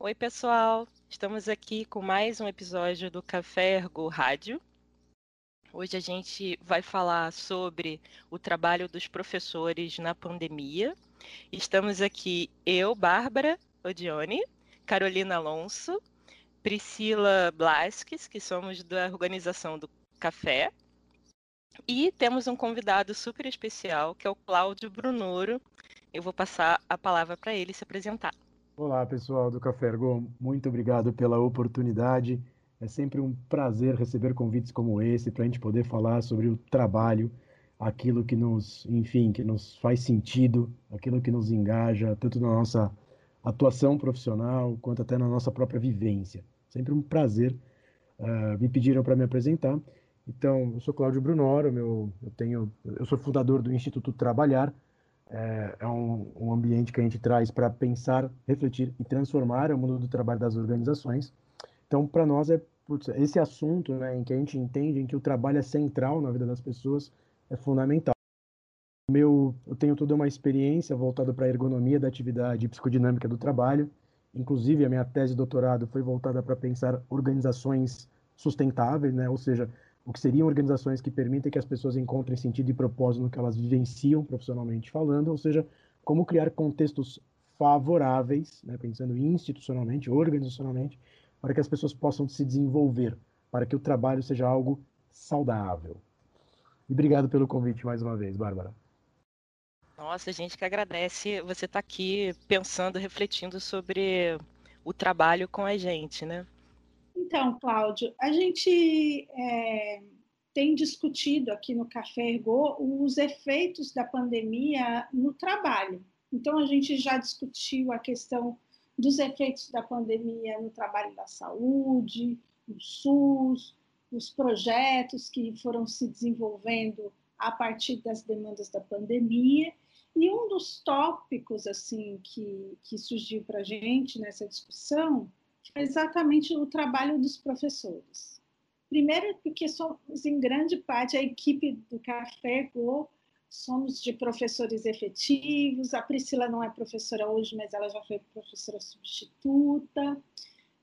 Oi, pessoal. Estamos aqui com mais um episódio do Café Ergo Rádio. Hoje a gente vai falar sobre o trabalho dos professores na pandemia. Estamos aqui eu, Bárbara Odione, Carolina Alonso, Priscila Blasques, que somos da organização do Café, e temos um convidado super especial, que é o Cláudio Brunoro. Eu vou passar a palavra para ele se apresentar. Olá, pessoal do Café Ergo. Muito obrigado pela oportunidade. É sempre um prazer receber convites como esse para a gente poder falar sobre o trabalho, aquilo que nos, enfim, que nos faz sentido, aquilo que nos engaja, tanto na nossa atuação profissional quanto até na nossa própria vivência. Sempre um prazer. Uh, me pediram para me apresentar. Então, eu sou Cláudio Brunoro, meu, eu tenho, eu sou fundador do Instituto Trabalhar, é, é um, um, ambiente que a gente traz para pensar, refletir e transformar o mundo do trabalho das organizações. Então, para nós, é putz, esse assunto né, em que a gente entende em que o trabalho é central na vida das pessoas é fundamental. Meu, eu tenho toda uma experiência voltada para a ergonomia da atividade psicodinâmica do trabalho. Inclusive, a minha tese de doutorado foi voltada para pensar organizações sustentáveis, né? ou seja, o que seriam organizações que permitem que as pessoas encontrem sentido e propósito no que elas vivenciam profissionalmente falando, ou seja, como criar contextos favoráveis, né, pensando institucionalmente, organizacionalmente, para que as pessoas possam se desenvolver, para que o trabalho seja algo saudável. E obrigado pelo convite mais uma vez, Bárbara. Nossa, gente que agradece você estar tá aqui pensando, refletindo sobre o trabalho com a gente, né? Então, Cláudio, a gente é, tem discutido aqui no Café Ergo os efeitos da pandemia no trabalho. Então, a gente já discutiu a questão dos efeitos da pandemia no trabalho da saúde, no SUS, os projetos que foram se desenvolvendo a partir das demandas da pandemia. E um dos tópicos assim que, que surgiu para a gente nessa discussão é exatamente o trabalho dos professores. Primeiro, porque somos, em grande parte, a equipe do Café Go, somos de professores efetivos. A Priscila não é professora hoje, mas ela já foi professora substituta.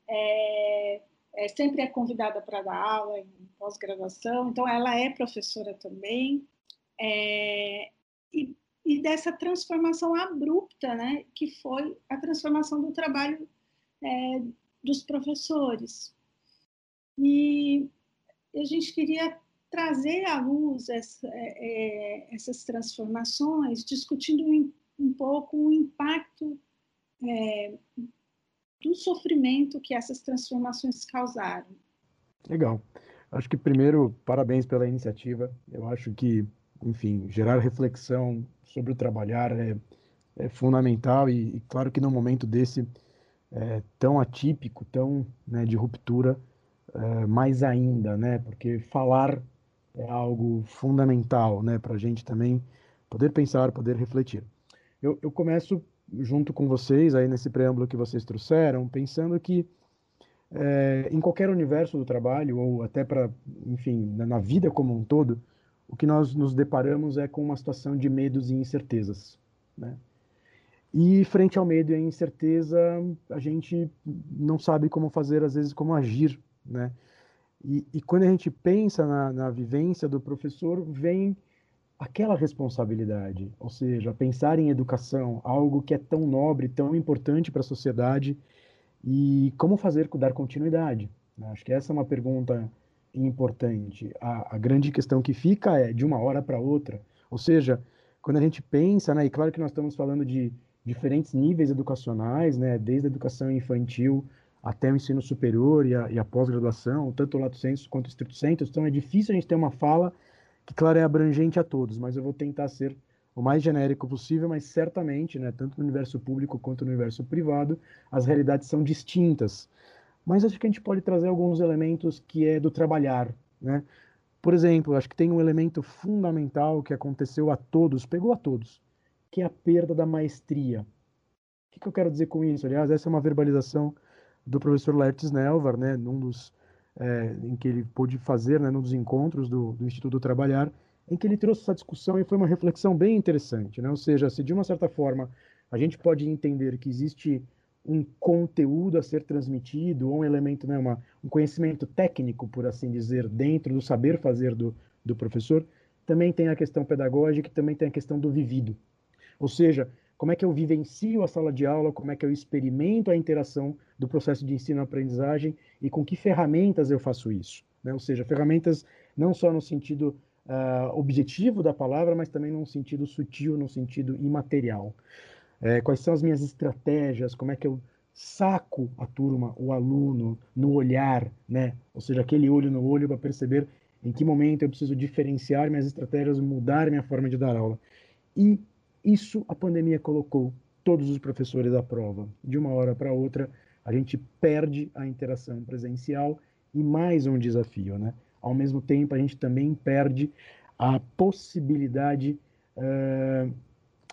É, é, sempre é convidada para dar aula em pós-graduação, então ela é professora também. É, e, e, dessa transformação abrupta, né, que foi a transformação do trabalho é, dos professores. E a gente queria trazer à luz essa, é, é, essas transformações, discutindo um, um pouco o impacto é, do sofrimento que essas transformações causaram. Legal. Acho que primeiro, parabéns pela iniciativa. Eu acho que, enfim, gerar reflexão sobre o trabalhar é, é fundamental e, e, claro que no momento desse é, tão atípico, tão né, de ruptura, é, mais ainda, né? Porque falar é algo fundamental, né? Para a gente também poder pensar, poder refletir. Eu, eu começo junto com vocês aí nesse preâmbulo que vocês trouxeram, pensando que é, em qualquer universo do trabalho ou até para, enfim, na, na vida como um todo, o que nós nos deparamos é com uma situação de medos e incertezas, né? E frente ao medo e à incerteza, a gente não sabe como fazer, às vezes, como agir, né? E, e quando a gente pensa na, na vivência do professor, vem aquela responsabilidade, ou seja, pensar em educação, algo que é tão nobre, tão importante para a sociedade, e como fazer dar continuidade. Né? Acho que essa é uma pergunta importante. A, a grande questão que fica é de uma hora para outra, ou seja, quando a gente pensa, né, e claro que nós estamos falando de diferentes níveis educacionais, né, desde a educação infantil até o ensino superior e a, a pós-graduação, tanto o lato sensu quanto o estrito sensu, então é difícil a gente ter uma fala que, claro, é abrangente a todos, mas eu vou tentar ser o mais genérico possível, mas certamente, né, tanto no universo público quanto no universo privado, as realidades são distintas. Mas acho que a gente pode trazer alguns elementos que é do trabalhar, né? Por exemplo, acho que tem um elemento fundamental que aconteceu a todos, pegou a todos, que é a perda da maestria. O que, que eu quero dizer com isso? Aliás, essa é uma verbalização do professor Lertz Nelvar, né, num dos, é, em que ele pôde fazer, né, num dos encontros do, do Instituto Trabalhar, em que ele trouxe essa discussão e foi uma reflexão bem interessante, né? Ou seja, se de uma certa forma a gente pode entender que existe um conteúdo a ser transmitido, ou um elemento, né, uma, um conhecimento técnico, por assim dizer, dentro do saber fazer do, do professor, também tem a questão pedagógica e também tem a questão do vivido. Ou seja, como é que eu vivencio a sala de aula, como é que eu experimento a interação do processo de ensino-aprendizagem e com que ferramentas eu faço isso. Né? Ou seja, ferramentas não só no sentido uh, objetivo da palavra, mas também num sentido sutil, no sentido imaterial. É, quais são as minhas estratégias, como é que eu saco a turma, o aluno, no olhar, né? Ou seja, aquele olho no olho para perceber em que momento eu preciso diferenciar minhas estratégias, mudar minha forma de dar aula. E isso a pandemia colocou todos os professores à prova. De uma hora para outra, a gente perde a interação presencial e mais um desafio, né? Ao mesmo tempo, a gente também perde a possibilidade uh,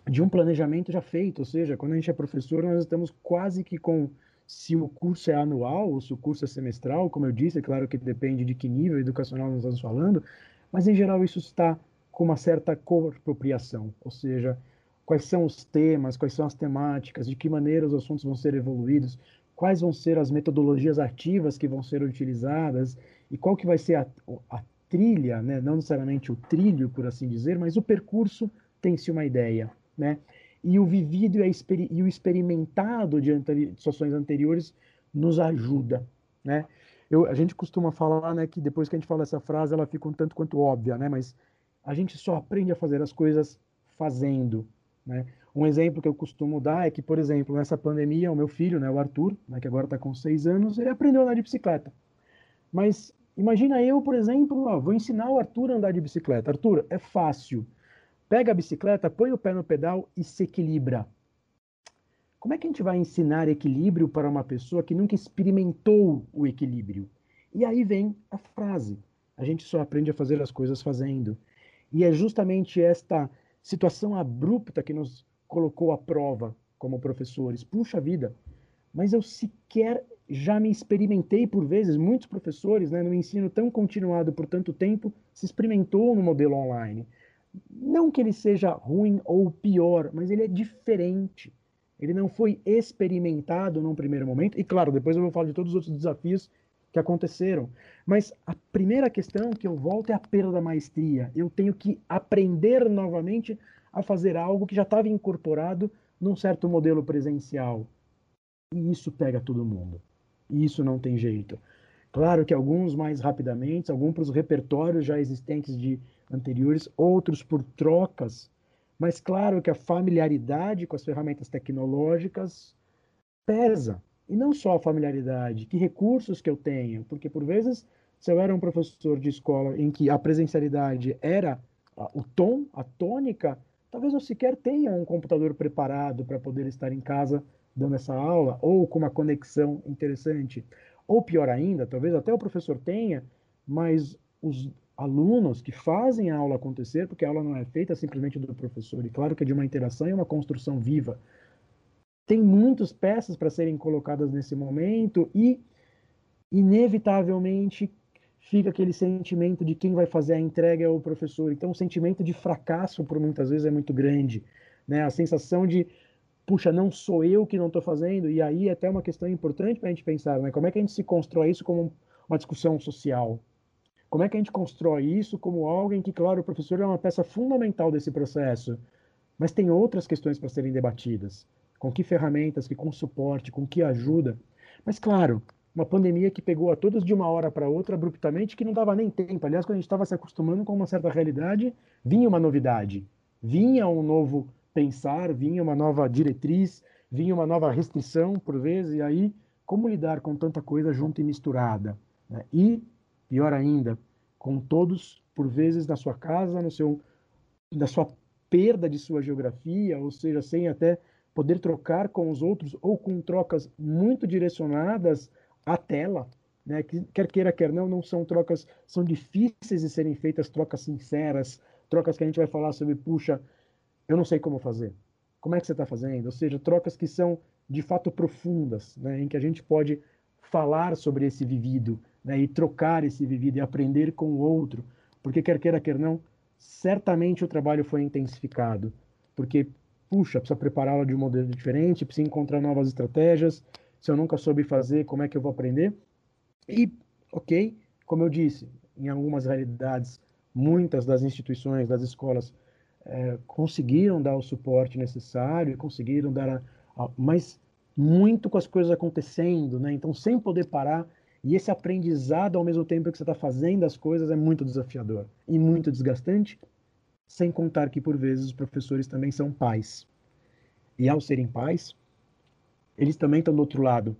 de um planejamento já feito, ou seja, quando a gente é professor, nós estamos quase que com se o curso é anual ou se o curso é semestral, como eu disse, é claro que depende de que nível educacional nós estamos falando, mas em geral isso está com uma certa coapropriação, ou seja, quais são os temas, quais são as temáticas, de que maneira os assuntos vão ser evoluídos, quais vão ser as metodologias ativas que vão ser utilizadas e qual que vai ser a, a trilha, né? não necessariamente o trilho, por assim dizer, mas o percurso tem-se uma ideia né? E o vivido e, o experimentado de, situações anteriores nos ajuda, né? Eu, a gente costuma falar, né, que depois que a gente fala essa frase, ela fica um tanto quanto óbvia, né? Mas a gente só aprende a fazer as coisas fazendo, né? Um exemplo que eu costumo dar é que, por exemplo, nessa pandemia, o meu filho, né, o Arthur, né, que agora está com seis anos, ele aprendeu a andar de bicicleta. Mas imagina eu, por exemplo, ó, vou ensinar o Arthur a andar de bicicleta. Arthur, é fácil pega a bicicleta, põe o pé no pedal e se equilibra. Como é que a gente vai ensinar equilíbrio para uma pessoa que nunca experimentou o equilíbrio? E aí vem a frase: a gente só aprende a fazer as coisas fazendo. E é justamente esta situação abrupta que nos colocou à prova como professores. Puxa vida, mas eu sequer já me experimentei por vezes, muitos professores, né, no ensino tão continuado por tanto tempo, se experimentou no modelo online. Não que ele seja ruim ou pior, mas ele é diferente. Ele não foi experimentado num primeiro momento. E claro, depois eu vou falar de todos os outros desafios que aconteceram. Mas a primeira questão que eu volto é a perda da maestria. Eu tenho que aprender novamente a fazer algo que já estava incorporado num certo modelo presencial. E isso pega todo mundo. E isso não tem jeito. Claro que alguns mais rapidamente, alguns para os repertórios já existentes de anteriores, outros por trocas, mas claro que a familiaridade com as ferramentas tecnológicas pesa. E não só a familiaridade, que recursos que eu tenho, porque por vezes, se eu era um professor de escola em que a presencialidade era o tom, a tônica, talvez eu sequer tenha um computador preparado para poder estar em casa dando essa aula, ou com uma conexão interessante. Ou pior ainda, talvez até o professor tenha, mas os, alunos que fazem a aula acontecer, porque a aula não é feita simplesmente do professor, e claro que é de uma interação e uma construção viva. Tem muitas peças para serem colocadas nesse momento e, inevitavelmente, fica aquele sentimento de quem vai fazer a entrega é o professor. Então, o sentimento de fracasso, por muitas vezes, é muito grande. Né? A sensação de, puxa, não sou eu que não estou fazendo, e aí é até uma questão importante para a gente pensar, né? como é que a gente se constrói isso como uma discussão social? Como é que a gente constrói isso como algo em que, claro, o professor é uma peça fundamental desse processo, mas tem outras questões para serem debatidas. Com que ferramentas, que com suporte, com que ajuda. Mas, claro, uma pandemia que pegou a todos de uma hora para outra abruptamente, que não dava nem tempo. Aliás, quando a gente estava se acostumando com uma certa realidade, vinha uma novidade, vinha um novo pensar, vinha uma nova diretriz, vinha uma nova restrição, por vezes, e aí, como lidar com tanta coisa junto e misturada? Né? E pior ainda, com todos, por vezes, na sua casa, no seu, na sua perda de sua geografia, ou seja, sem até poder trocar com os outros, ou com trocas muito direcionadas à tela, né? quer queira, quer não, não são trocas, são difíceis de serem feitas, trocas sinceras, trocas que a gente vai falar sobre, puxa, eu não sei como fazer, como é que você está fazendo? Ou seja, trocas que são de fato profundas, né? em que a gente pode falar sobre esse vivido, né, e trocar esse vivido e aprender com o outro, porque quer queira, quer não, certamente o trabalho foi intensificado, porque puxa, precisa prepará-la de um modelo diferente, precisa encontrar novas estratégias. Se eu nunca soube fazer, como é que eu vou aprender? E, ok, como eu disse, em algumas realidades, muitas das instituições, das escolas, é, conseguiram dar o suporte necessário, conseguiram dar a, a, mas muito com as coisas acontecendo, né? Então, sem poder parar, e esse aprendizado ao mesmo tempo que você está fazendo as coisas é muito desafiador e muito desgastante, sem contar que por vezes os professores também são pais. E ao serem pais, eles também estão do outro lado.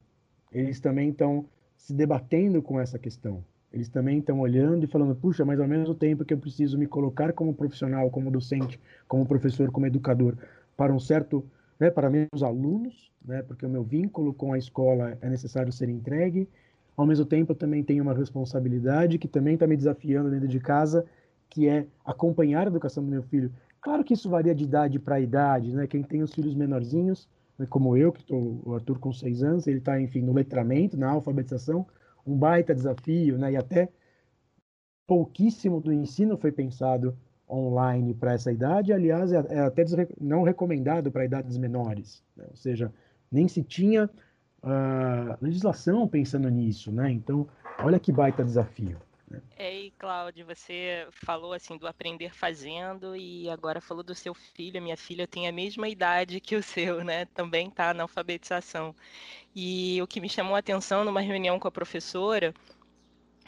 Eles também estão se debatendo com essa questão. Eles também estão olhando e falando, puxa, mas ao mesmo tempo que eu preciso me colocar como profissional, como docente, como professor, como educador, para um certo, né, para meus alunos, né, porque o meu vínculo com a escola é necessário ser entregue. Ao mesmo tempo, eu também tenho uma responsabilidade que também está me desafiando dentro de casa, que é acompanhar a educação do meu filho. Claro que isso varia de idade para idade, né? Quem tem os filhos menorzinhos, né, como eu, que estou, o Arthur com seis anos, ele está, enfim, no letramento, na alfabetização, um baita desafio, né? E até pouquíssimo do ensino foi pensado online para essa idade, aliás, é, é até não recomendado para idades menores, né? ou seja, nem se tinha uh, legislação pensando nisso, né? Então, olha que baita desafio. Né? É, e Cláudio, você falou assim do aprender fazendo e agora falou do seu filho. Minha filha tem a mesma idade que o seu, né? Também está na alfabetização. E o que me chamou a atenção numa reunião com a professora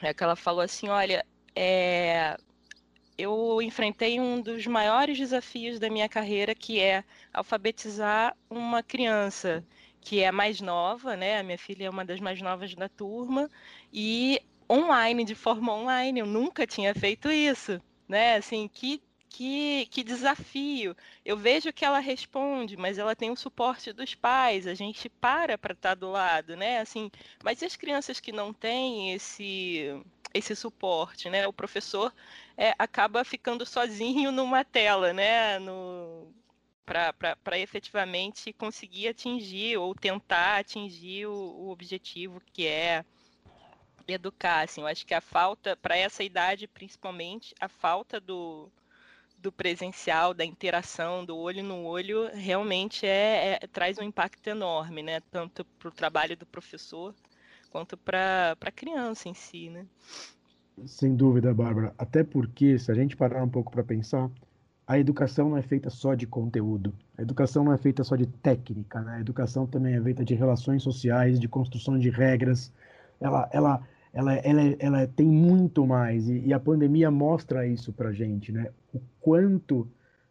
é que ela falou assim: olha, é, eu enfrentei um dos maiores desafios da minha carreira, que é alfabetizar uma criança que é mais nova, né? A minha filha é uma das mais novas da turma, e online, de forma online. Eu nunca tinha feito isso, né? Assim, que que, que desafio. Eu vejo que ela responde, mas ela tem o suporte dos pais, a gente para para estar tá do lado, né? Assim, mas e as crianças que não têm esse esse suporte, né? O professor é, acaba ficando sozinho numa tela, né? No, para efetivamente conseguir atingir ou tentar atingir o, o objetivo que é educar. Assim, eu acho que a falta, para essa idade principalmente, a falta do, do presencial, da interação, do olho no olho, realmente é, é traz um impacto enorme, né? Tanto para o trabalho do professor quanto para a criança em si, né? Sem dúvida, Bárbara. Até porque, se a gente parar um pouco para pensar, a educação não é feita só de conteúdo. A educação não é feita só de técnica, né? A educação também é feita de relações sociais, de construção de regras. Ela, ela, ela, ela, ela tem muito mais e, e a pandemia mostra isso para gente, né? O quanto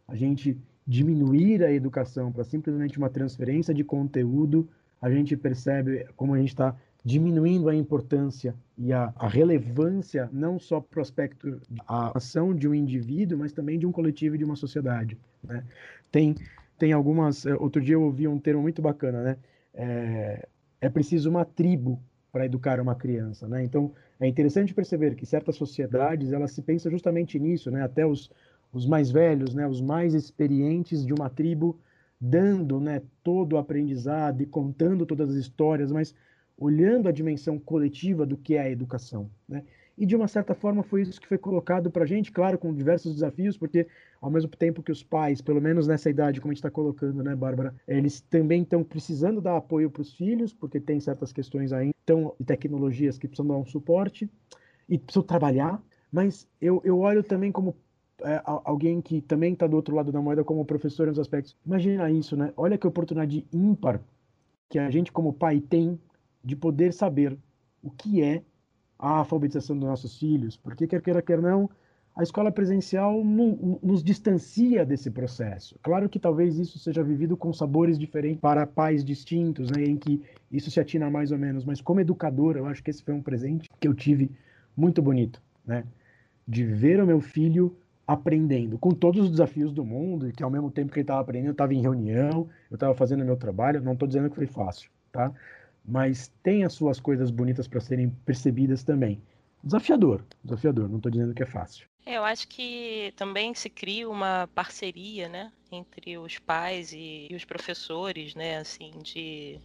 a gente diminuir a educação para simplesmente uma transferência de conteúdo, a gente percebe como a gente está diminuindo a importância e a, a relevância não só para o aspecto da ação de um indivíduo, mas também de um coletivo e de uma sociedade. Né? Tem, tem algumas. Outro dia eu ouvi um termo muito bacana, né? É, é preciso uma tribo para educar uma criança, né? Então é interessante perceber que certas sociedades elas se pensam justamente nisso, né? Até os, os mais velhos, né? Os mais experientes de uma tribo dando, né? Todo o aprendizado e contando todas as histórias, mas olhando a dimensão coletiva do que é a educação, né? E de uma certa forma foi isso que foi colocado para a gente, claro, com diversos desafios, porque ao mesmo tempo que os pais, pelo menos nessa idade, como a gente está colocando, né, Bárbara, eles também estão precisando dar apoio para os filhos, porque tem certas questões aí, então, tecnologias que precisam dar um suporte e precisam trabalhar, mas eu, eu olho também como é, alguém que também está do outro lado da moeda como professor nos aspectos. Imagina isso, né? Olha que oportunidade ímpar que a gente como pai tem de poder saber o que é a alfabetização dos nossos filhos, porque quer queira, quer não, a escola presencial não, nos distancia desse processo. Claro que talvez isso seja vivido com sabores diferentes para pais distintos, né, em que isso se atina mais ou menos, mas como educador, eu acho que esse foi um presente que eu tive muito bonito, né, de ver o meu filho aprendendo, com todos os desafios do mundo, e que ao mesmo tempo que ele estava aprendendo, eu estava em reunião, eu estava fazendo meu trabalho, não estou dizendo que foi fácil, tá? Mas tem as suas coisas bonitas para serem percebidas também. Desafiador, desafiador, não estou dizendo que é fácil. É, eu acho que também se cria uma parceria, né, entre os pais e, e, os professores, né, assim, de...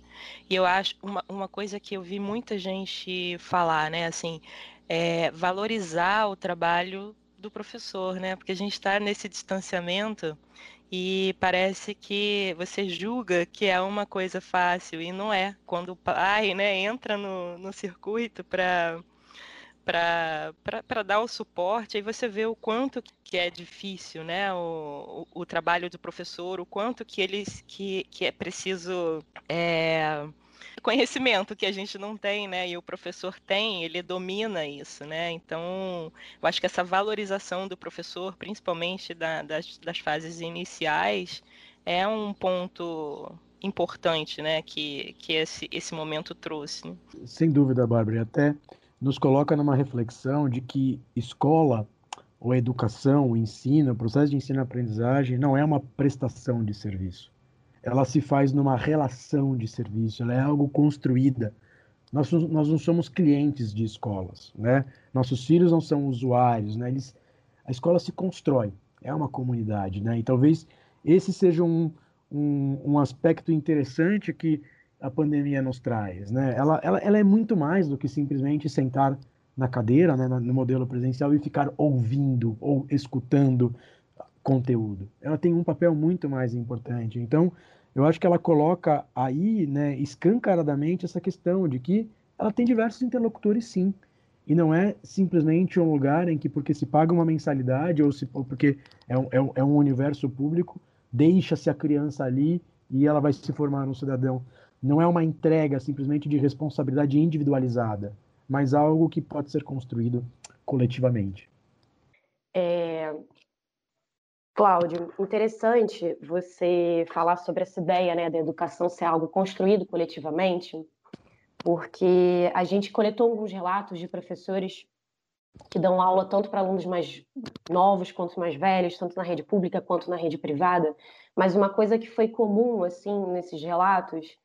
E eu acho uma, uma coisa que eu vi muita gente falar, né, assim, é valorizar o trabalho do professor, né, porque a gente está nesse distanciamento e parece que você julga que é uma coisa fácil e não é. Quando o pai né, entra no, no circuito para para dar o suporte, aí você vê o quanto que é difícil, né, o, o, o trabalho do professor, o quanto que eles que, que é preciso é, conhecimento que a gente não tem, né? E o professor tem, ele domina isso, né? Então, eu acho que essa valorização do professor, principalmente da, das, das fases iniciais, é um ponto importante, né? Que, que esse, esse momento trouxe. Né? Sem dúvida, Bárbara. E até nos coloca numa reflexão de que escola ou educação, o ensino, o processo de ensino-aprendizagem não é uma prestação de serviço ela se faz numa relação de serviço, ela é algo construída. Nós, nós não somos clientes de escolas, né? Nossos filhos não são usuários, né? Eles, a escola se constrói, é uma comunidade, né? E talvez esse seja um, um, um aspecto interessante que a pandemia nos traz, né? Ela, ela, ela é muito mais do que simplesmente sentar na cadeira, né, no modelo presencial e ficar ouvindo ou escutando conteúdo. Ela tem um papel muito mais importante. Então, eu acho que ela coloca aí, né, escancaradamente essa questão de que ela tem diversos interlocutores, sim. E não é simplesmente um lugar em que, porque se paga uma mensalidade ou, se, porque é um, é, um, é um universo público, deixa-se a criança ali e ela vai se formar um cidadão. Não é uma entrega simplesmente de responsabilidade individualizada, mas algo que pode ser construído coletivamente. É, Cláudio, interessante você falar sobre essa ideia né, da educação ser algo construído coletivamente, porque a gente coletou alguns relatos de professores que dão aula tanto para alunos mais novos quanto mais velhos, tanto na rede pública quanto na rede privada, mas uma coisa que foi comum assim nesses relatos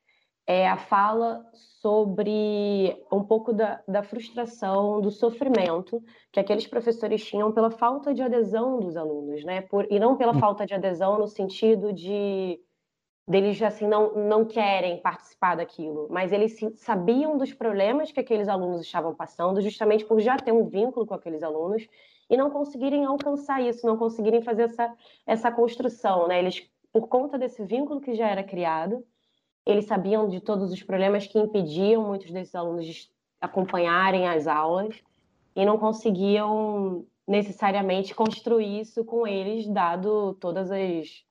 é a fala sobre um pouco da, da, frustração, do sofrimento que aqueles professores tinham pela falta de adesão dos alunos, né? Por, e não pela hum. falta de adesão no sentido de deles assim não, não querem participar daquilo, mas eles sabiam dos problemas que aqueles alunos estavam passando, justamente por já ter um vínculo com aqueles alunos e não conseguirem alcançar isso, não conseguirem fazer essa, essa construção, né? Eles, por conta desse vínculo que já era criado, eles sabiam de todos os problemas que impediam muitos desses alunos de acompanharem as aulas e não conseguiam necessariamente construir isso com eles, dado todas as,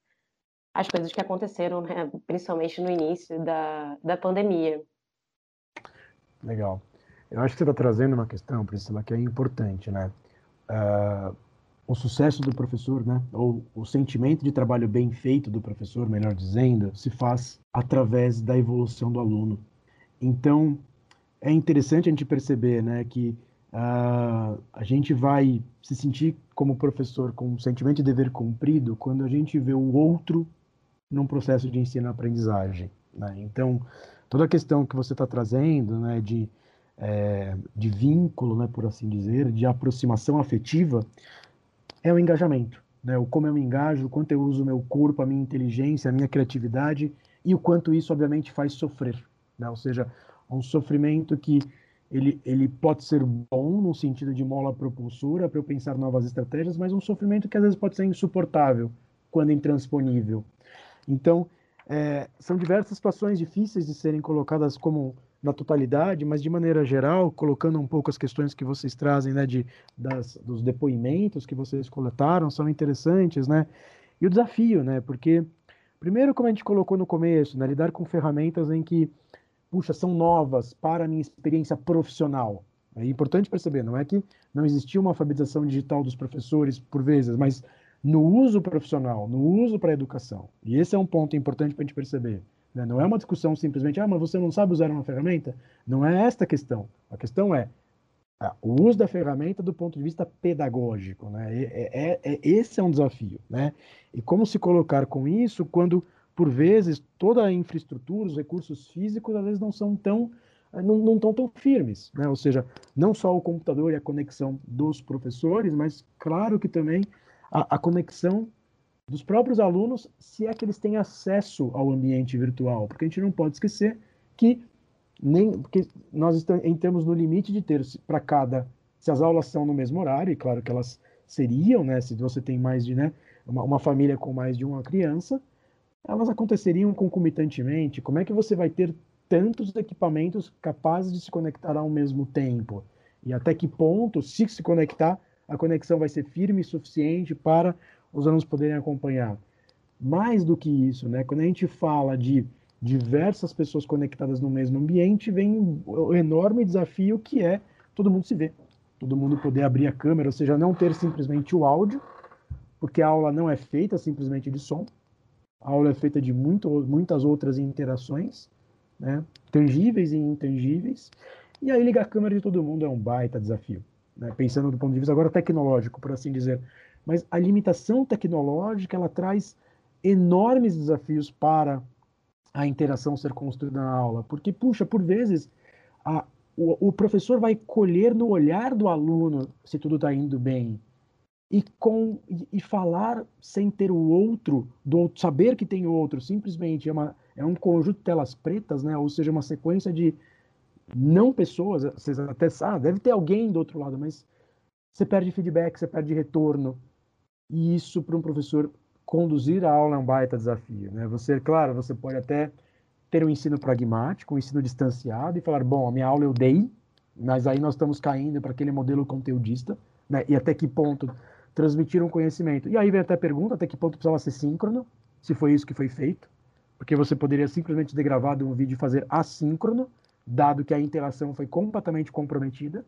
as coisas que aconteceram, né? principalmente no início da, da pandemia. Legal. Eu acho que você está trazendo uma questão, Priscila, que é importante, né? Uh, o sucesso do professor, né, ou o sentimento de trabalho bem feito do professor, melhor dizendo, se faz através da evolução do aluno. Então, é interessante a gente perceber, né, que uh, a gente vai se sentir como professor com um sentimento de dever cumprido quando a gente vê o outro num processo de ensino-aprendizagem. Né? Então, toda a questão que você está trazendo, né, de é, de vínculo, né, por assim dizer, de aproximação afetiva, é o engajamento. Né? O como eu me engajo, o quanto eu uso o meu corpo, a minha inteligência, a minha criatividade e o quanto isso, obviamente, faz sofrer. Né? Ou seja, um sofrimento que ele, ele pode ser bom no sentido de mola propulsora para eu pensar novas estratégias, mas um sofrimento que às vezes pode ser insuportável quando intransponível. Então, é, são diversas situações difíceis de serem colocadas como na totalidade, mas de maneira geral, colocando um pouco as questões que vocês trazem, né, de, das, dos depoimentos que vocês coletaram, são interessantes, né, e o desafio, né, porque, primeiro, como a gente colocou no começo, né, lidar com ferramentas em que, puxa, são novas para a minha experiência profissional. É importante perceber, não é que não existia uma alfabetização digital dos professores, por vezes, mas no uso profissional, no uso para a educação. E esse é um ponto importante para a gente perceber. Né? Não é uma discussão simplesmente, ah, mas você não sabe usar uma ferramenta? Não é esta a questão. A questão é ah, o uso da ferramenta do ponto de vista pedagógico. Né? É, é, é, esse é um desafio. Né? E como se colocar com isso quando, por vezes, toda a infraestrutura, os recursos físicos, às vezes não são tão não, não estão tão firmes, né? Ou seja, não só o computador e a conexão dos professores, mas claro que também a, a conexão dos próprios alunos, se é que eles têm acesso ao ambiente virtual, porque a gente não pode esquecer que nem porque nós entramos no limite de ter para cada se as aulas são no mesmo horário, e claro que elas seriam, né, se você tem mais de, né, uma, uma família com mais de uma criança, elas aconteceriam concomitantemente. Como é que você vai ter tantos equipamentos capazes de se conectar ao mesmo tempo? E até que ponto, se se conectar, a conexão vai ser firme o suficiente para os alunos poderem acompanhar? Mais do que isso, né? Quando a gente fala de diversas pessoas conectadas no mesmo ambiente, vem o enorme desafio que é todo mundo se ver, todo mundo poder abrir a câmera, ou seja, não ter simplesmente o áudio, porque a aula não é feita simplesmente de som, a aula é feita de muito, muitas outras interações, né, tangíveis e intangíveis, e aí ligar a câmera de todo mundo é um baita desafio, né, pensando do ponto de vista agora tecnológico, por assim dizer, mas a limitação tecnológica ela traz enormes desafios para a interação ser construída na aula, porque puxa, por vezes a, o, o professor vai colher no olhar do aluno se tudo está indo bem e com e, falar sem ter o outro, do saber que tem o outro, simplesmente é, uma, é um conjunto de telas pretas, né? Ou seja, uma sequência de não pessoas. Vocês até sabem, deve ter alguém do outro lado, mas você perde feedback, você perde retorno. E isso para um professor conduzir a aula é um baita desafio. Né? Você, claro, você pode até ter um ensino pragmático, um ensino distanciado e falar, bom, a minha aula eu dei, mas aí nós estamos caindo para aquele modelo conteudista, né? e até que ponto transmitir um conhecimento. E aí vem até a pergunta, até que ponto precisava ser síncrono, se foi isso que foi feito, porque você poderia simplesmente ter gravado um vídeo e fazer assíncrono, dado que a interação foi completamente comprometida.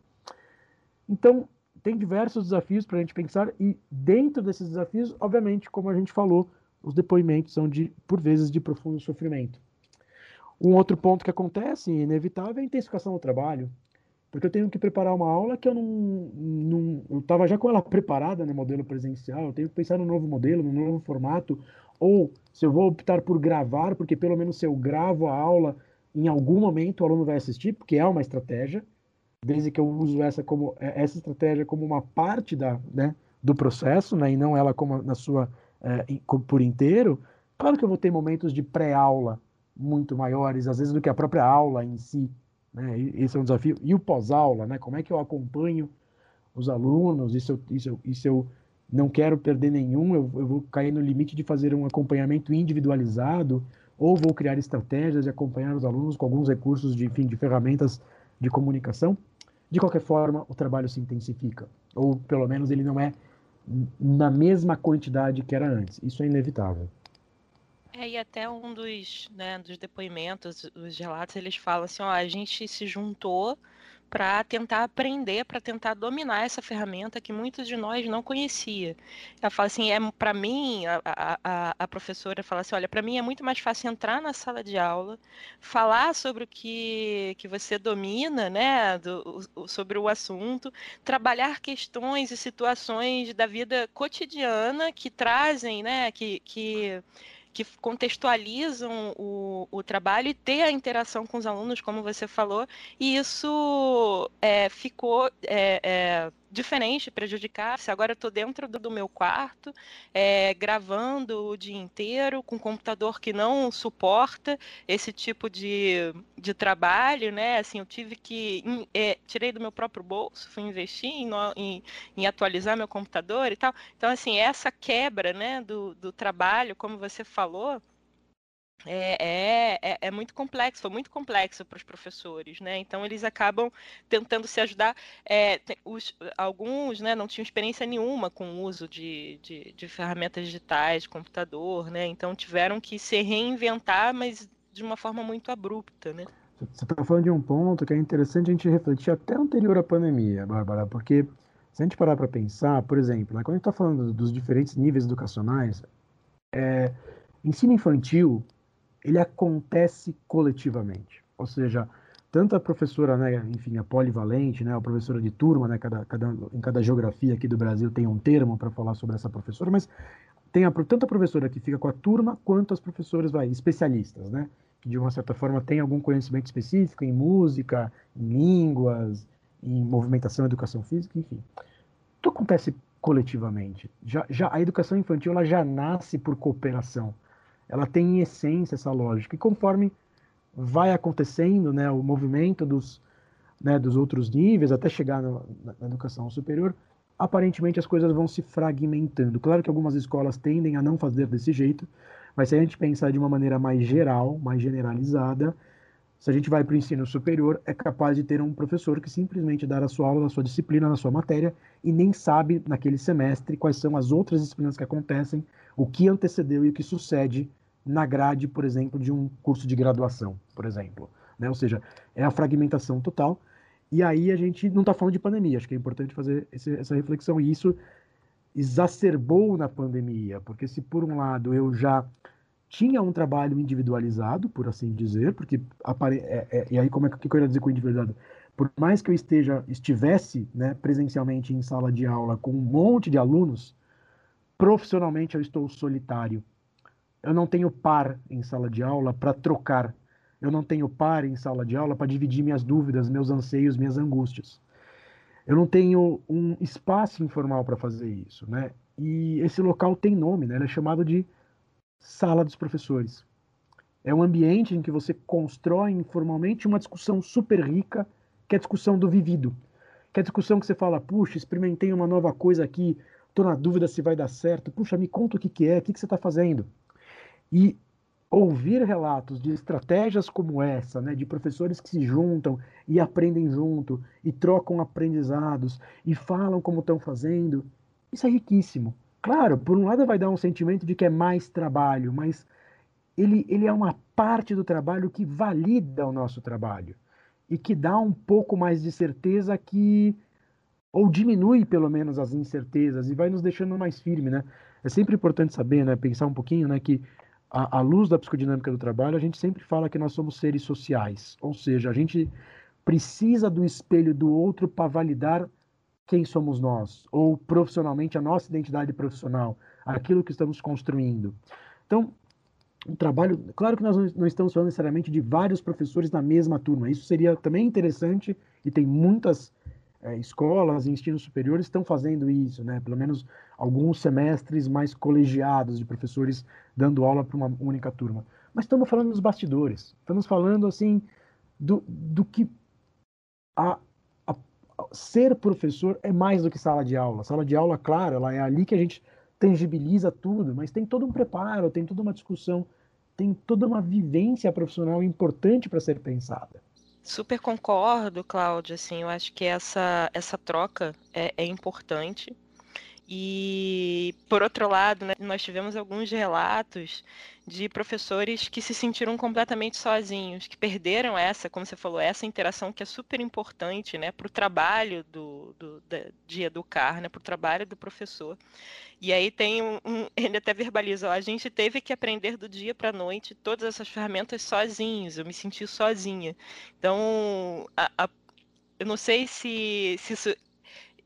Então, tem diversos desafios para a gente pensar e dentro desses desafios, obviamente, como a gente falou, os depoimentos são de por vezes de profundo sofrimento. Um outro ponto que acontece, inevitável, é a intensificação do trabalho, porque eu tenho que preparar uma aula que eu não, não eu estava já com ela preparada no modelo presencial, eu tenho que pensar no novo modelo, no novo formato, ou se eu vou optar por gravar, porque pelo menos se eu gravo a aula, em algum momento o aluno vai assistir, porque é uma estratégia desde que eu uso essa como é, essa estratégia como uma parte da, né, do processo, né, e não ela como na sua é, por inteiro, claro que eu vou ter momentos de pré-aula muito maiores, às vezes do que a própria aula em si, né? Esse é um desafio. E o pós-aula, né? Como é que eu acompanho os alunos? Isso eu, isso, isso eu não quero perder nenhum, eu, eu vou cair no limite de fazer um acompanhamento individualizado, ou vou criar estratégias de acompanhar os alunos com alguns recursos de, enfim, de ferramentas de comunicação. De qualquer forma, o trabalho se intensifica, ou pelo menos ele não é na mesma quantidade que era antes. Isso é inevitável. É, e até um dos, né, dos depoimentos, os relatos, eles falam assim, ó, a gente se juntou para tentar aprender, para tentar dominar essa ferramenta que muitos de nós não conhecia. Ela fala assim, é para mim, a, a, a, professora fala assim, olha, para mim é muito mais fácil entrar na sala de aula, falar sobre o que, que você domina, né, do, sobre o assunto, trabalhar questões e situações da vida cotidiana que trazem, né, que, que que contextualizam o, o trabalho e ter a interação com os alunos, como você falou, e isso é, ficou é, é, diferente, prejudicar. Se agora eu estou dentro do, meu quarto, é, gravando o dia inteiro, com um computador que não suporta esse tipo de, de trabalho, né? Assim, eu tive que. É, tirei do meu próprio bolso, fui investir em, em, em, atualizar meu computador e tal. Então, assim, essa quebra né, do, do trabalho, como você falou, é, é, é, é, muito complexo, foi muito complexo para os professores, né? Então eles acabam tentando se ajudar. É, os, alguns né, não tinham experiência nenhuma com o uso de, de, de ferramentas digitais, de computador, né? Então tiveram que se reinventar, mas de uma forma muito abrupta, né? Você está falando de um ponto que é interessante a gente refletir até anterior à pandemia, Bárbara, porque se a gente parar para pensar, por exemplo, né, quando a gente está falando dos diferentes níveis educacionais, é, ensino infantil ele acontece coletivamente. Ou seja, tanto a professora, né, enfim, a polivalente, né, a professora de turma, né, cada, cada, em cada geografia aqui do Brasil tem um termo para falar sobre essa professora, mas tem a, tanto a professora que fica com a turma, quanto as professoras vai, especialistas, né, que de uma certa forma tem algum conhecimento específico em música, em línguas, em movimentação, educação física, enfim. Tudo acontece coletivamente. Já, já a educação infantil ela já nasce por cooperação ela tem em essência essa lógica. E conforme vai acontecendo né, o movimento dos, né, dos outros níveis, até chegar na, na educação superior, aparentemente as coisas vão se fragmentando. Claro que algumas escolas tendem a não fazer desse jeito, mas se a gente pensar de uma maneira mais geral, mais generalizada, se a gente vai para o ensino superior, é capaz de ter um professor que simplesmente dá a sua aula na sua disciplina, na sua matéria, e nem sabe naquele semestre quais são as outras disciplinas que acontecem, o que antecedeu e o que sucede na grade, por exemplo, de um curso de graduação, por exemplo. Né? Ou seja, é a fragmentação total. E aí a gente não está falando de pandemia, acho que é importante fazer esse, essa reflexão. E isso exacerbou na pandemia, porque se por um lado eu já tinha um trabalho individualizado, por assim dizer, porque apare... é, é, e aí como é que, eu ia dizer com individualizado? Por mais que eu esteja estivesse né, presencialmente em sala de aula com um monte de alunos, profissionalmente eu estou solitário. Eu não tenho par em sala de aula para trocar eu não tenho par em sala de aula para dividir minhas dúvidas, meus anseios, minhas angústias. Eu não tenho um espaço informal para fazer isso, né? E esse local tem nome, né? Ele é chamado de sala dos professores. É um ambiente em que você constrói informalmente uma discussão super rica, que é a discussão do vivido. Que é a discussão que você fala, puxa, experimentei uma nova coisa aqui, estou na dúvida se vai dar certo, puxa, me conta o que, que é, o que, que você está fazendo. E ouvir relatos de estratégias como essa, né, de professores que se juntam e aprendem junto e trocam aprendizados e falam como estão fazendo, isso é riquíssimo. Claro, por um lado vai dar um sentimento de que é mais trabalho, mas ele, ele é uma parte do trabalho que valida o nosso trabalho e que dá um pouco mais de certeza que ou diminui pelo menos as incertezas e vai nos deixando mais firme, né? É sempre importante saber, né, pensar um pouquinho, né, que à, luz da psicodinâmica do trabalho, a gente sempre fala que nós somos seres sociais, ou seja, a gente precisa do espelho do outro para validar quem somos nós, ou profissionalmente a nossa identidade profissional, aquilo que estamos construindo. Então, um trabalho, claro que nós não estamos falando necessariamente de vários professores na mesma turma, isso seria também interessante e tem muitas é, escolas e ensino superiores estão fazendo isso, né? Pelo menos alguns semestres mais colegiados de professores dando aula para uma única turma. Mas estamos falando dos bastidores. Estamos falando assim do, do que a, a, a, ser professor é mais do que sala de aula. Sala de aula, claro, ela é ali que a gente tangibiliza tudo, mas tem todo um preparo, tem toda uma discussão, tem toda uma vivência profissional importante para ser pensada. Super concordo, Cláudia. Assim, eu acho que essa, essa troca é, é importante. E, por outro lado, né, nós tivemos alguns relatos de professores que se sentiram completamente sozinhos, que perderam essa, como você falou, essa interação que é super importante né, para o trabalho do, do, de educar, né, para o trabalho do professor. E aí tem um, um, ele até verbalizou, a gente teve que aprender do dia para a noite todas essas ferramentas sozinhos, eu me senti sozinha. Então, a, a, eu não sei se, se isso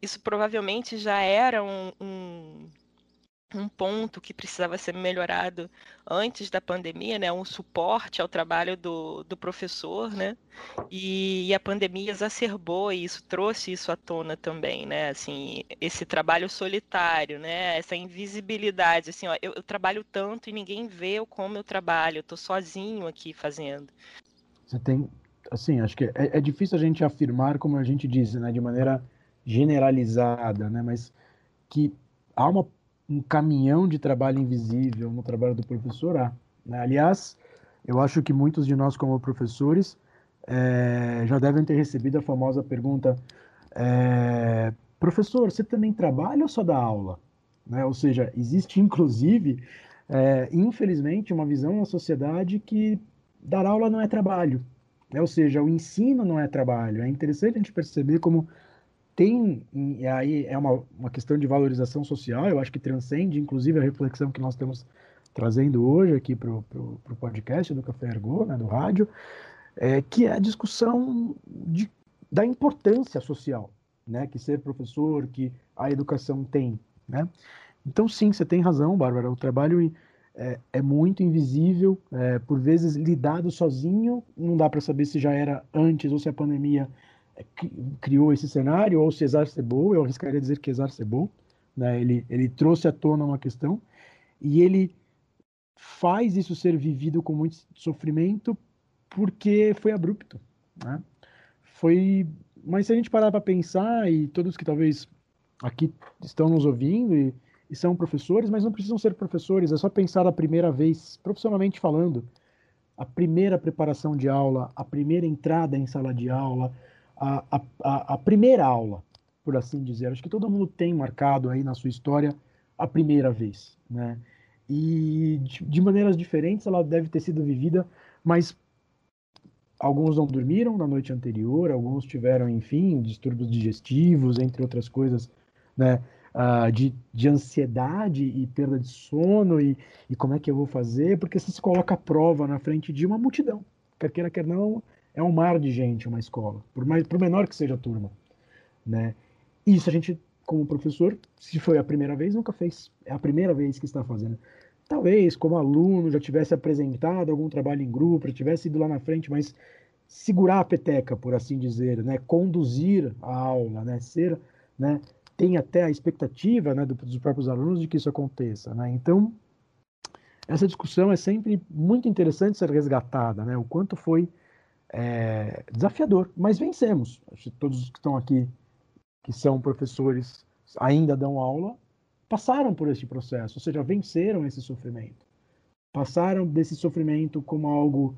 isso provavelmente já era um, um, um, ponto que precisava ser melhorado antes da pandemia, né? Um suporte ao trabalho do, do professor, né? E, e, a pandemia exacerbou isso, trouxe isso à tona também, né? Assim, esse trabalho solitário, né? Essa invisibilidade, assim, ó, eu, eu trabalho tanto e ninguém vê como eu trabalho, eu tô sozinho aqui fazendo. Você tem, assim, acho que é, é difícil a gente afirmar, como a gente diz, né? De maneira generalizada, né? Mas que há uma, um caminhão de trabalho invisível no trabalho do professor. Né? Aliás, eu acho que muitos de nós como professores é, já devem ter recebido a famosa pergunta: é, professor, você também trabalha ou só dá aula? Né? Ou seja, existe inclusive, é, infelizmente, uma visão na sociedade que dar aula não é trabalho. Né? Ou seja, o ensino não é trabalho. É interessante a gente perceber como tem, e aí é uma, uma questão de valorização social, eu acho que transcende, inclusive, a reflexão que nós estamos trazendo hoje aqui para o podcast do Café Ergo, né, do rádio, é, que é a discussão de, da importância social, né, que ser professor, que a educação tem, né? Então, sim, você tem razão, Bárbara, o trabalho é, é muito invisível, é, por vezes lidado sozinho, não dá para saber se já era antes ou se a pandemia criou esse cenário, ou se exacerbou, eu arriscaria dizer que exacerbou, né? ele, ele trouxe à tona uma questão, e ele faz isso ser vivido com muito sofrimento porque foi abrupto, né? Foi, mas se a gente parar para pensar e todos que talvez aqui estão nos ouvindo e, e são professores, mas não precisam ser professores, é só pensar a primeira vez, profissionalmente falando, a primeira preparação de aula, a primeira entrada em sala de aula, a, a, a, primeira aula, por assim dizer. Acho que todo mundo tem marcado aí na sua história a primeira vez, né? E de, de maneiras diferentes ela deve ter sido vivida, mas alguns não dormiram na noite anterior, alguns tiveram, enfim, distúrbios digestivos, entre outras coisas, né? Uh, de, de ansiedade e perda de sono e, e como é que eu vou fazer, porque você se coloca a prova na frente de uma multidão. Quer queira, quer não, é um mar de gente uma escola, por, mais, por menor que seja a turma. Né? Isso a gente, como professor, se foi a primeira vez, nunca fez. É a primeira vez que está fazendo. Talvez, como aluno, já tivesse apresentado algum trabalho em grupo, já tivesse ido lá na frente, mas segurar a peteca, por assim dizer, né? conduzir a aula, né? ser, né? tem até a expectativa né, dos próprios alunos de que isso aconteça. Né? Então, essa discussão é sempre muito interessante ser resgatada, né? o quanto foi é, desafiador, mas vencemos. Acho que todos que estão aqui, que são professores, ainda dão aula, passaram por esse processo, ou seja, venceram esse sofrimento. Passaram desse sofrimento como algo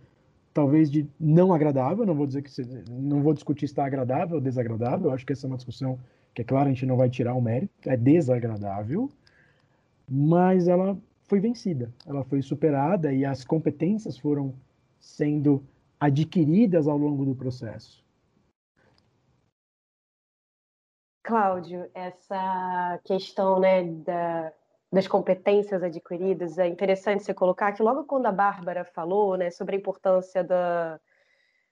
talvez de não agradável, não vou dizer que não vou discutir se está agradável ou desagradável, acho que essa é uma discussão que é claro, a gente não vai tirar o mérito, é desagradável, mas ela foi vencida, ela foi superada e as competências foram sendo adquiridas ao longo do processo. Cláudio, essa questão né, da, das competências adquiridas é interessante você colocar que logo quando a Bárbara falou né, sobre a importância da,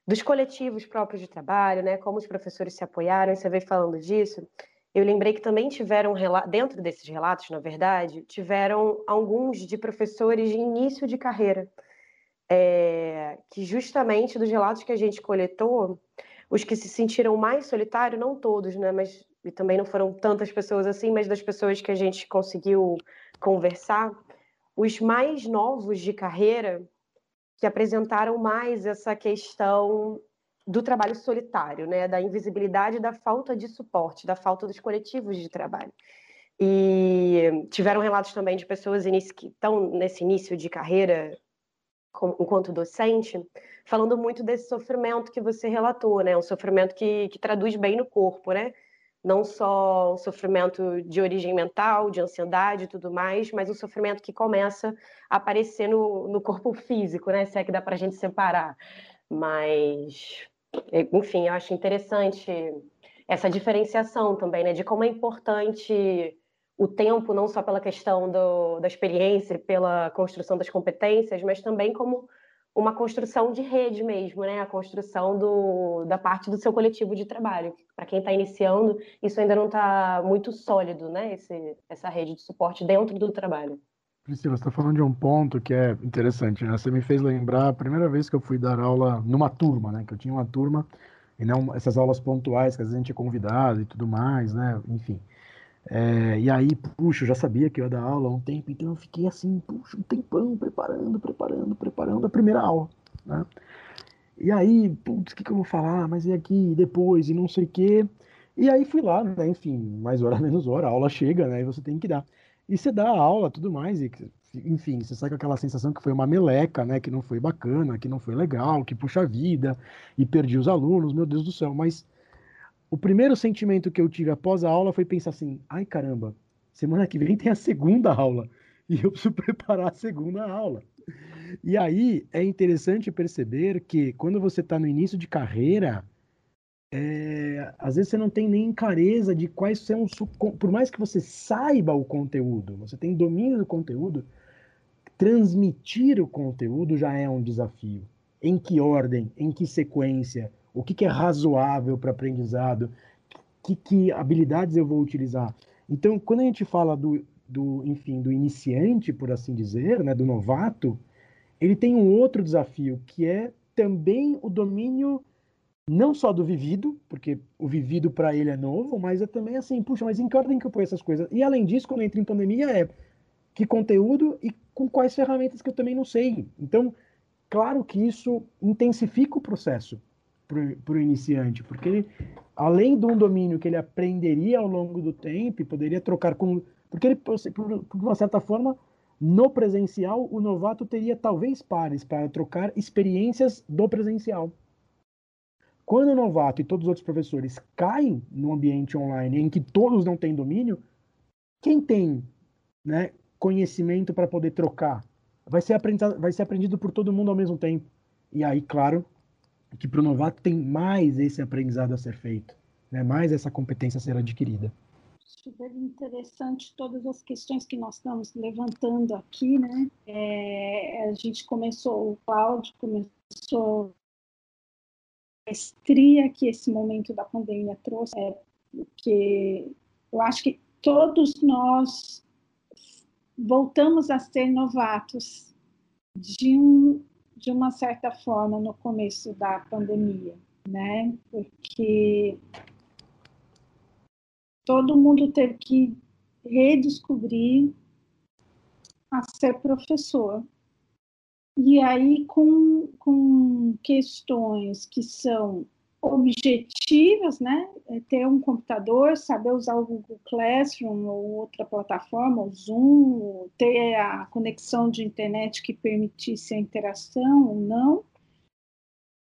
dos coletivos próprios de trabalho, né, como os professores se apoiaram, você veio falando disso, eu lembrei que também tiveram, dentro desses relatos, na verdade, tiveram alguns de professores de início de carreira, é, que justamente dos relatos que a gente coletou, os que se sentiram mais solitários, não todos, né, mas e também não foram tantas pessoas assim, mas das pessoas que a gente conseguiu conversar, os mais novos de carreira que apresentaram mais essa questão do trabalho solitário, né, da invisibilidade, da falta de suporte, da falta dos coletivos de trabalho. E tiveram relatos também de pessoas que estão nesse início de carreira enquanto docente, falando muito desse sofrimento que você relatou, né? Um sofrimento que, que traduz bem no corpo, né? Não só um sofrimento de origem mental, de ansiedade e tudo mais, mas um sofrimento que começa a aparecer no, no corpo físico, né? Se é que dá para a gente separar. Mas, enfim, eu acho interessante essa diferenciação também, né? De como é importante o tempo, não só pela questão do, da experiência, pela construção das competências, mas também como uma construção de rede mesmo, né? A construção do, da parte do seu coletivo de trabalho. Para quem está iniciando, isso ainda não está muito sólido, né? Esse, essa rede de suporte dentro do trabalho. Priscila, você está falando de um ponto que é interessante, né? Você me fez lembrar a primeira vez que eu fui dar aula numa turma, né? Que eu tinha uma turma e não essas aulas pontuais que às vezes a gente é convidado e tudo mais, né? Enfim. É, e aí, puxa, eu já sabia que eu ia dar aula há um tempo, então eu fiquei assim, puxa, um tempão preparando, preparando, preparando a primeira aula, né? E aí, putz, o que, que eu vou falar? Mas e aqui, depois, e não sei o quê. E aí fui lá, né? Enfim, mais hora, menos hora, a aula chega, né? E você tem que dar. E você dá a aula, tudo mais, e enfim, você sai com aquela sensação que foi uma meleca, né? Que não foi bacana, que não foi legal, que puxa vida, e perdi os alunos, meu Deus do céu. Mas o primeiro sentimento que eu tive após a aula foi pensar assim: ai caramba, semana que vem tem a segunda aula e eu preciso preparar a segunda aula. E aí é interessante perceber que quando você está no início de carreira, é, às vezes você não tem nem clareza de quais são os. Por mais que você saiba o conteúdo, você tem domínio do conteúdo, transmitir o conteúdo já é um desafio. Em que ordem, em que sequência, o que, que é razoável para aprendizado, que, que habilidades eu vou utilizar. Então, quando a gente fala do, do, enfim, do iniciante, por assim dizer, né, do novato, ele tem um outro desafio, que é também o domínio não só do vivido, porque o vivido para ele é novo, mas é também assim, puxa, mas em que ordem que eu ponho essas coisas? E além disso, quando entra em pandemia, é que conteúdo e com quais ferramentas que eu também não sei. Então, claro que isso intensifica o processo, para o iniciante, porque além de um domínio que ele aprenderia ao longo do tempo, poderia trocar com. Porque ele, por, por uma certa forma, no presencial, o novato teria talvez pares para trocar experiências do presencial. Quando o novato e todos os outros professores caem no ambiente online em que todos não têm domínio, quem tem né, conhecimento para poder trocar vai ser, vai ser aprendido por todo mundo ao mesmo tempo. E aí, claro, que para o novato tem mais esse aprendizado a ser feito, né, mais essa competência a ser adquirida super interessante todas as questões que nós estamos levantando aqui, né? É, a gente começou, o Cláudio começou a estria que esse momento da pandemia trouxe, é, porque eu acho que todos nós voltamos a ser novatos de, um, de uma certa forma no começo da pandemia, né? Porque todo mundo teve que redescobrir a ser professor. E aí, com, com questões que são objetivas, né? É ter um computador, saber usar o Google Classroom ou outra plataforma, o Zoom, ter a conexão de internet que permitisse a interação ou não.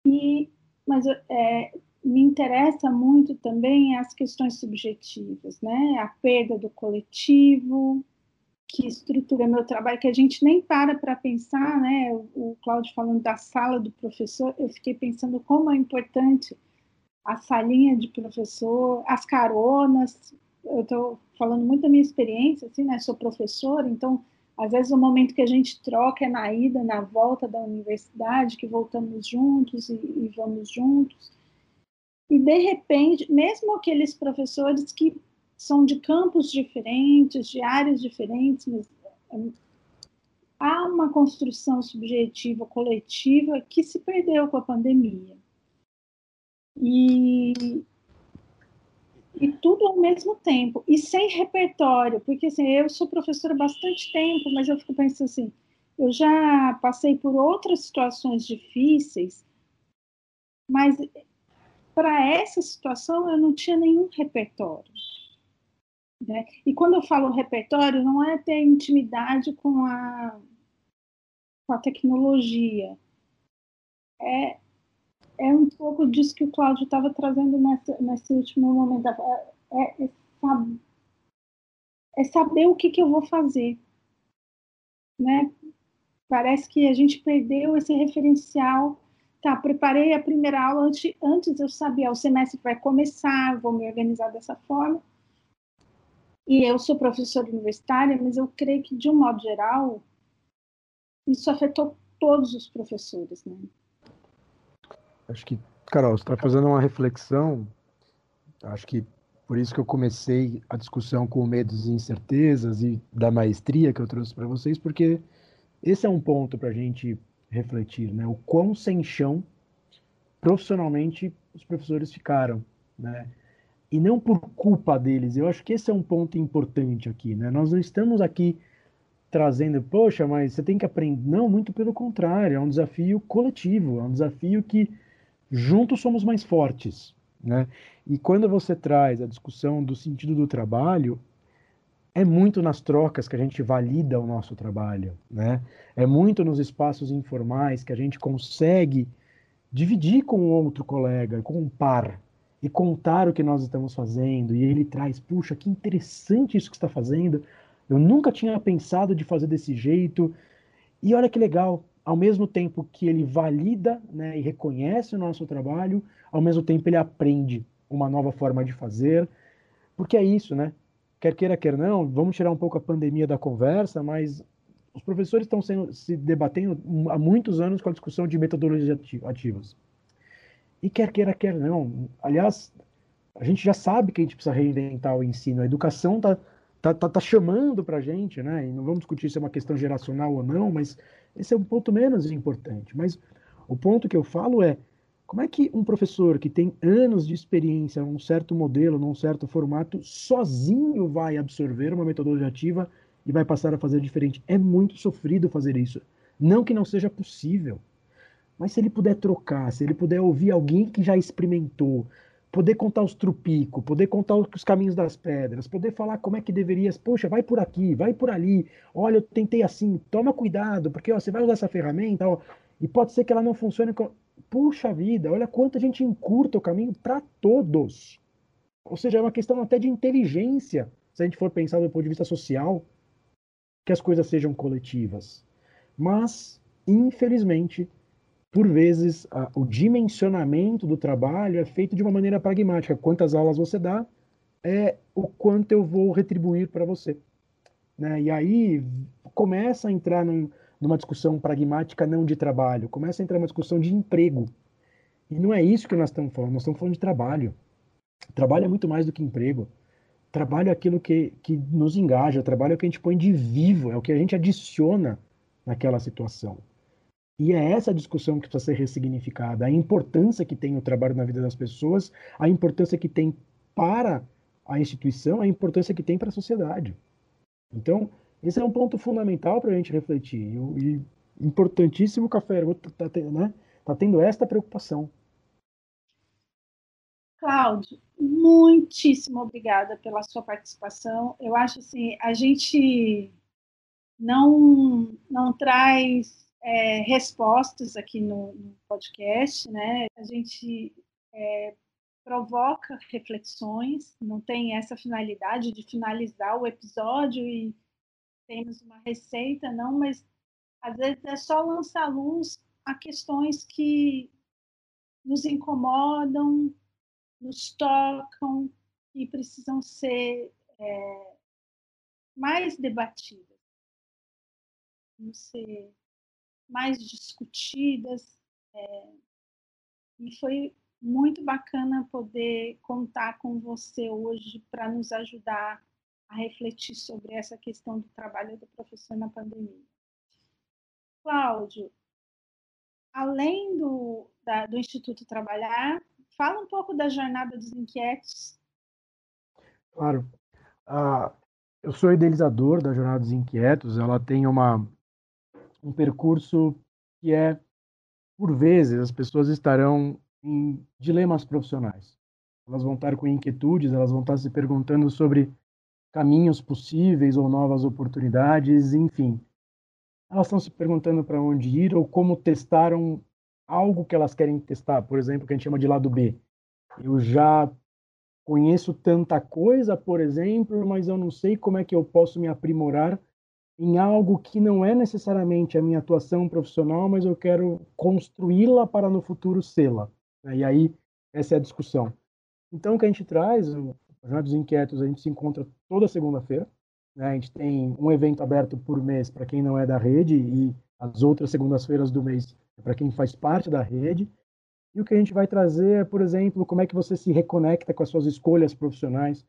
E, mas é, me interessa muito também as questões subjetivas, né? A perda do coletivo, que estrutura meu trabalho, que a gente nem para para pensar, né? O, Cláudio falando da sala do professor, eu fiquei pensando como é importante a salinha de professor, as caronas. Eu estou falando muito da minha experiência, assim, né? Sou professora, então às vezes o momento que a gente troca é na ida, na volta da universidade, que voltamos juntos e, e vamos juntos. E, de repente, mesmo aqueles professores que são de campos diferentes, de áreas diferentes, mas hum, há uma construção subjetiva coletiva que se perdeu com a pandemia. E, e tudo ao mesmo tempo, e sem repertório, porque assim, eu sou professora há bastante tempo, mas eu fico pensando assim, eu já passei por outras situações difíceis, mas para essa situação eu não tinha nenhum repertório. Né? E quando eu falo repertório, não é ter intimidade com a, com a tecnologia. É, é um pouco disso que o Cláudio estava trazendo nessa, nesse último momento. É, é, é, saber, é saber o que, que eu vou fazer. Né? Parece que a gente perdeu esse referencial Tá, preparei a primeira aula antes, antes eu sabia, o semestre vai começar, vou me organizar dessa forma. E eu sou professora universitária, mas eu creio que, de um modo geral, isso afetou todos os professores, né? Acho que, Carol, você está fazendo uma reflexão, acho que por isso que eu comecei a discussão com medos e incertezas e da maestria que eu trouxe para vocês, porque esse é um ponto para a gente refletir, né? O quão sem chão profissionalmente os professores ficaram, né? E não por culpa deles. Eu acho que esse é um ponto importante aqui, né? Nós não estamos aqui trazendo, poxa, mas você tem que aprender. Não, muito pelo contrário, é um desafio coletivo, é um desafio que juntos somos mais fortes, né? E quando você traz a discussão do sentido do trabalho, é muito nas trocas que a gente valida o nosso trabalho, né? É muito nos espaços informais que a gente consegue dividir com outro colega, com um par, e contar o que nós estamos fazendo. E ele traz, puxa, que interessante isso que está fazendo. Eu nunca tinha pensado de fazer desse jeito. E olha que legal, ao mesmo tempo que ele valida né, e reconhece o nosso trabalho, ao mesmo tempo ele aprende uma nova forma de fazer. Porque é isso, né? quer queira, quer não, vamos tirar um pouco a pandemia da conversa, mas os professores estão sendo, se debatendo há muitos anos com a discussão de metodologias ativas. E quer queira, quer não. Aliás, a gente já sabe que a gente precisa reinventar o ensino. A educação está tá, tá, tá chamando para a gente, né? E não vamos discutir se é uma questão geracional ou não, mas esse é um ponto menos importante. Mas o ponto que eu falo é como é que um professor que tem anos de experiência num certo modelo, num certo formato, sozinho vai absorver uma metodologia ativa e vai passar a fazer diferente? É muito sofrido fazer isso. Não que não seja possível, Mas se ele puder trocar, se ele puder ouvir alguém que já experimentou, poder contar os trupicos, poder contar os caminhos das pedras, poder falar como é que deveria, poxa, vai por aqui, vai por ali, olha, eu tentei assim, toma cuidado, porque ó, você vai usar essa ferramenta, ó, e pode ser que ela não funcione. Com... Puxa vida, olha quanta gente encurta o caminho para todos. Ou seja, é uma questão até de inteligência, se a gente for pensar do ponto de vista social, que as coisas sejam coletivas. Mas, infelizmente, por vezes, a, o dimensionamento do trabalho é feito de uma maneira pragmática. Quantas aulas você dá é o quanto eu vou retribuir para você. Né? E aí começa a entrar num, numa discussão pragmática não de trabalho, começa a entrar numa discussão de emprego. E não é isso que nós estamos falando, nós estamos falando de trabalho. Trabalho é muito mais do que emprego. Trabalho é aquilo que, que nos engaja, trabalho é o que a gente põe de vivo, é o que a gente adiciona naquela situação. E é essa discussão que precisa ser ressignificada, a importância que tem o trabalho na vida das pessoas, a importância que tem para a instituição, a importância que tem para a sociedade. Então, esse é um ponto fundamental para a gente refletir. E, importantíssimo Café está tá, né, tá tendo esta preocupação. Cláudio, muitíssimo obrigada pela sua participação. Eu acho assim, a gente não, não traz é, respostas aqui no, no, podcast, né? A gente é, provoca reflexões, não tem essa finalidade de finalizar o episódio e temos uma receita, não, mas às vezes é só lançar luz a questões que nos incomodam, nos tocam e precisam ser é, mais debatidas, não ser mais discutidas. É, e foi muito bacana poder contar com você hoje para nos ajudar a refletir sobre essa questão do trabalho do professor na pandemia. Cláudio, além do, da, do Instituto Trabalhar, fala um pouco da Jornada dos Inquietos. Claro. Uh, eu sou idealizador da Jornada dos Inquietos. Ela tem uma, um percurso que é, por vezes, as pessoas estarão em dilemas profissionais. Elas vão estar com inquietudes, elas vão estar se perguntando sobre caminhos possíveis ou novas oportunidades, enfim. Elas estão se perguntando para onde ir ou como testaram algo que elas querem testar, por exemplo, que a gente chama de lado B. Eu já conheço tanta coisa, por exemplo, mas eu não sei como é que eu posso me aprimorar em algo que não é necessariamente a minha atuação profissional, mas eu quero construí-la para no futuro sê-la. E aí, essa é a discussão. Então, o que a gente traz, Jornada dos Inquietos, a gente se encontra toda segunda-feira. Né? A gente tem um evento aberto por mês para quem não é da rede e as outras segundas-feiras do mês é para quem faz parte da rede. E o que a gente vai trazer é, por exemplo, como é que você se reconecta com as suas escolhas profissionais,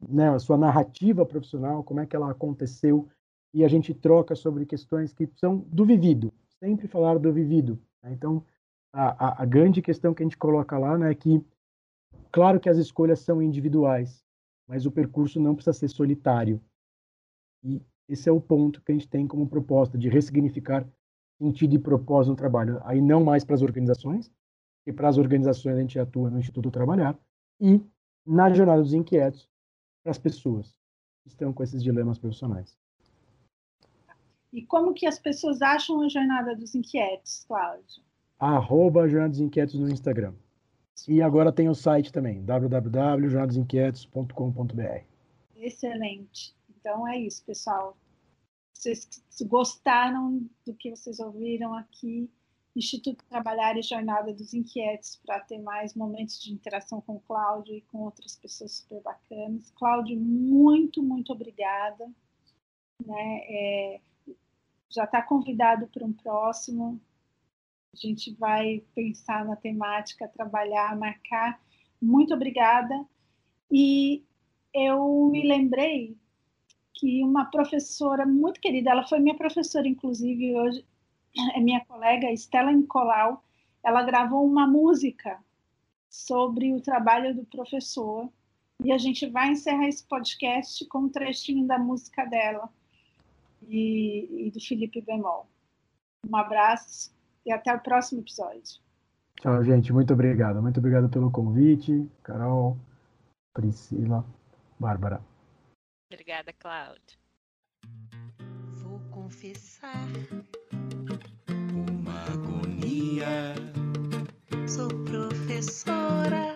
né? a sua narrativa profissional, como é que ela aconteceu. E a gente troca sobre questões que são do vivido, sempre falar do vivido. Né? Então, a, a, a grande questão que a gente coloca lá né, é que Claro que as escolhas são individuais, mas o percurso não precisa ser solitário. E esse é o ponto que a gente tem como proposta de ressignificar sentido e propósito no trabalho. Aí não mais para as organizações, porque para as organizações a gente atua no Instituto Trabalhar, e na Jornada dos Inquietos, para as pessoas que estão com esses dilemas profissionais. E como que as pessoas acham a Jornada dos Inquietos, Cláudio? Arroba Jornada dos Inquietos no Instagram. E agora tem o site também, www.jornadasinquietos.com.br. Excelente. Então é isso, pessoal. Vocês gostaram do que vocês ouviram aqui, Instituto Trabalhar e Jornada dos Inquietos, para ter mais momentos de interação com o Cláudio e com outras pessoas super bacanas. Cláudio, muito, muito obrigada. Né? É, já está convidado para um próximo. A gente vai pensar na temática, trabalhar, marcar. Muito obrigada. E eu me lembrei que uma professora muito querida, ela foi minha professora, inclusive, hoje é minha colega, Estela Nicolau, ela gravou uma música sobre o trabalho do professor. E a gente vai encerrar esse podcast com um trechinho da música dela e, e do Felipe Bemol. Um abraço e até o próximo episódio. Tchau, gente. Muito obrigado. Muito obrigado pelo convite. Carol, Priscila, Bárbara. Obrigada, Cláudio. Vou confessar uma agonia. Sou professora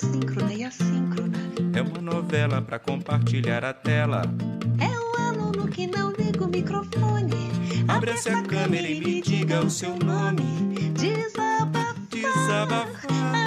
síncrona e assíncrona. É uma novela pra compartilhar a tela. É um aluno que não liga o microfone. Abre essa câmera e me diga o seu nome. Desabafar, desabafar